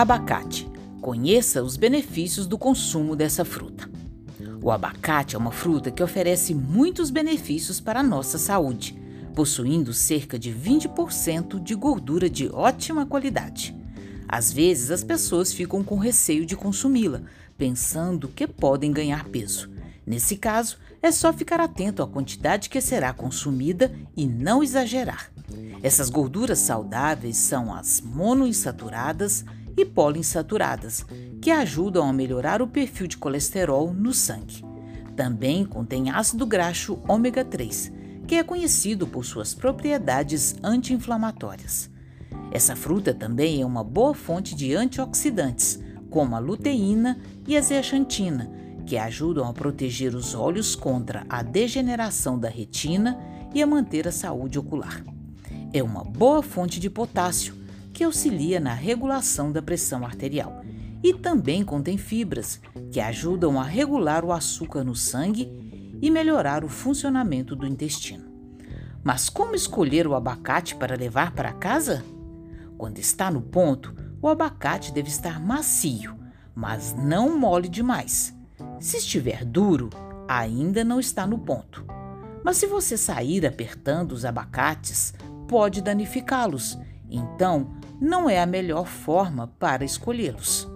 Abacate. Conheça os benefícios do consumo dessa fruta. O abacate é uma fruta que oferece muitos benefícios para a nossa saúde, possuindo cerca de 20% de gordura de ótima qualidade. Às vezes as pessoas ficam com receio de consumi-la, pensando que podem ganhar peso. Nesse caso, é só ficar atento à quantidade que será consumida e não exagerar. Essas gorduras saudáveis são as monoinsaturadas e poliinsaturadas, que ajudam a melhorar o perfil de colesterol no sangue. Também contém ácido graxo ômega 3, que é conhecido por suas propriedades anti-inflamatórias. Essa fruta também é uma boa fonte de antioxidantes, como a luteína e a zeaxantina, que ajudam a proteger os olhos contra a degeneração da retina e a manter a saúde ocular. É uma boa fonte de potássio, que auxilia na regulação da pressão arterial. E também contém fibras, que ajudam a regular o açúcar no sangue e melhorar o funcionamento do intestino. Mas como escolher o abacate para levar para casa? Quando está no ponto, o abacate deve estar macio, mas não mole demais. Se estiver duro, ainda não está no ponto. Mas se você sair apertando os abacates, pode danificá-los. Então, não é a melhor forma para escolhê-los.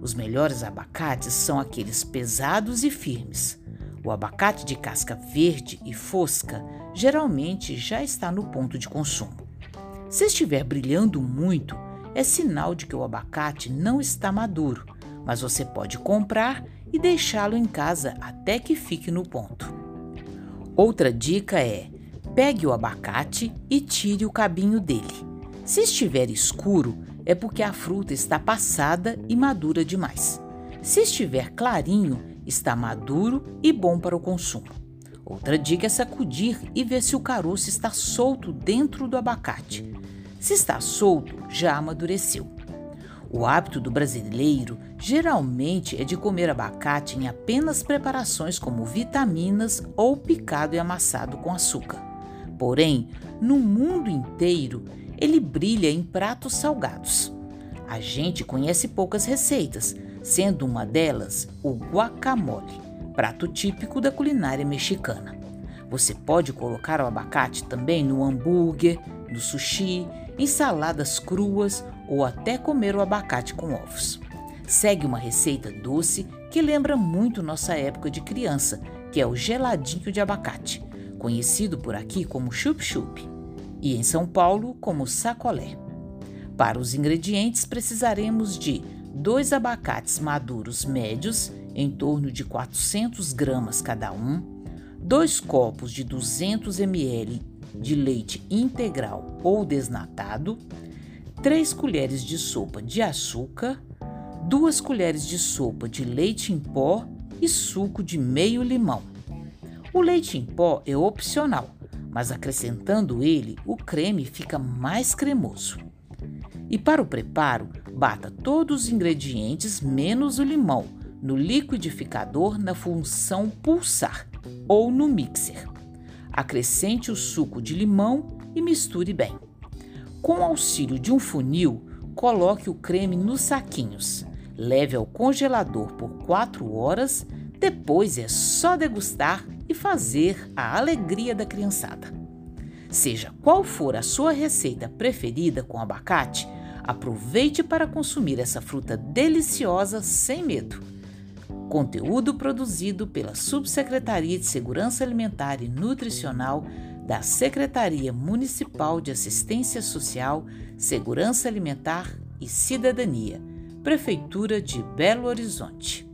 Os melhores abacates são aqueles pesados e firmes. O abacate de casca verde e fosca geralmente já está no ponto de consumo. Se estiver brilhando muito, é sinal de que o abacate não está maduro, mas você pode comprar e deixá-lo em casa até que fique no ponto. Outra dica é: pegue o abacate e tire o cabinho dele. Se estiver escuro, é porque a fruta está passada e madura demais. Se estiver clarinho, está maduro e bom para o consumo. Outra dica é sacudir e ver se o caroço está solto dentro do abacate. Se está solto, já amadureceu. O hábito do brasileiro geralmente é de comer abacate em apenas preparações como vitaminas ou picado e amassado com açúcar. Porém, no mundo inteiro, ele brilha em pratos salgados. A gente conhece poucas receitas, sendo uma delas o guacamole, prato típico da culinária mexicana. Você pode colocar o abacate também no hambúrguer, no sushi, em saladas cruas ou até comer o abacate com ovos. Segue uma receita doce que lembra muito nossa época de criança, que é o geladinho de abacate, conhecido por aqui como chup-chup e em São Paulo como sacolé. Para os ingredientes precisaremos de dois abacates maduros médios, em torno de 400 gramas cada um, dois copos de 200 ml de leite integral ou desnatado, três colheres de sopa de açúcar, duas colheres de sopa de leite em pó e suco de meio limão. O leite em pó é opcional, mas acrescentando ele, o creme fica mais cremoso. E para o preparo, bata todos os ingredientes menos o limão no liquidificador na função pulsar ou no mixer. Acrescente o suco de limão e misture bem. Com o auxílio de um funil, coloque o creme nos saquinhos. Leve ao congelador por 4 horas, depois é só degustar e fazer a alegria da criançada. Seja qual for a sua receita preferida com abacate, aproveite para consumir essa fruta deliciosa sem medo. Conteúdo produzido pela Subsecretaria de Segurança Alimentar e Nutricional da Secretaria Municipal de Assistência Social, Segurança Alimentar e Cidadania, Prefeitura de Belo Horizonte.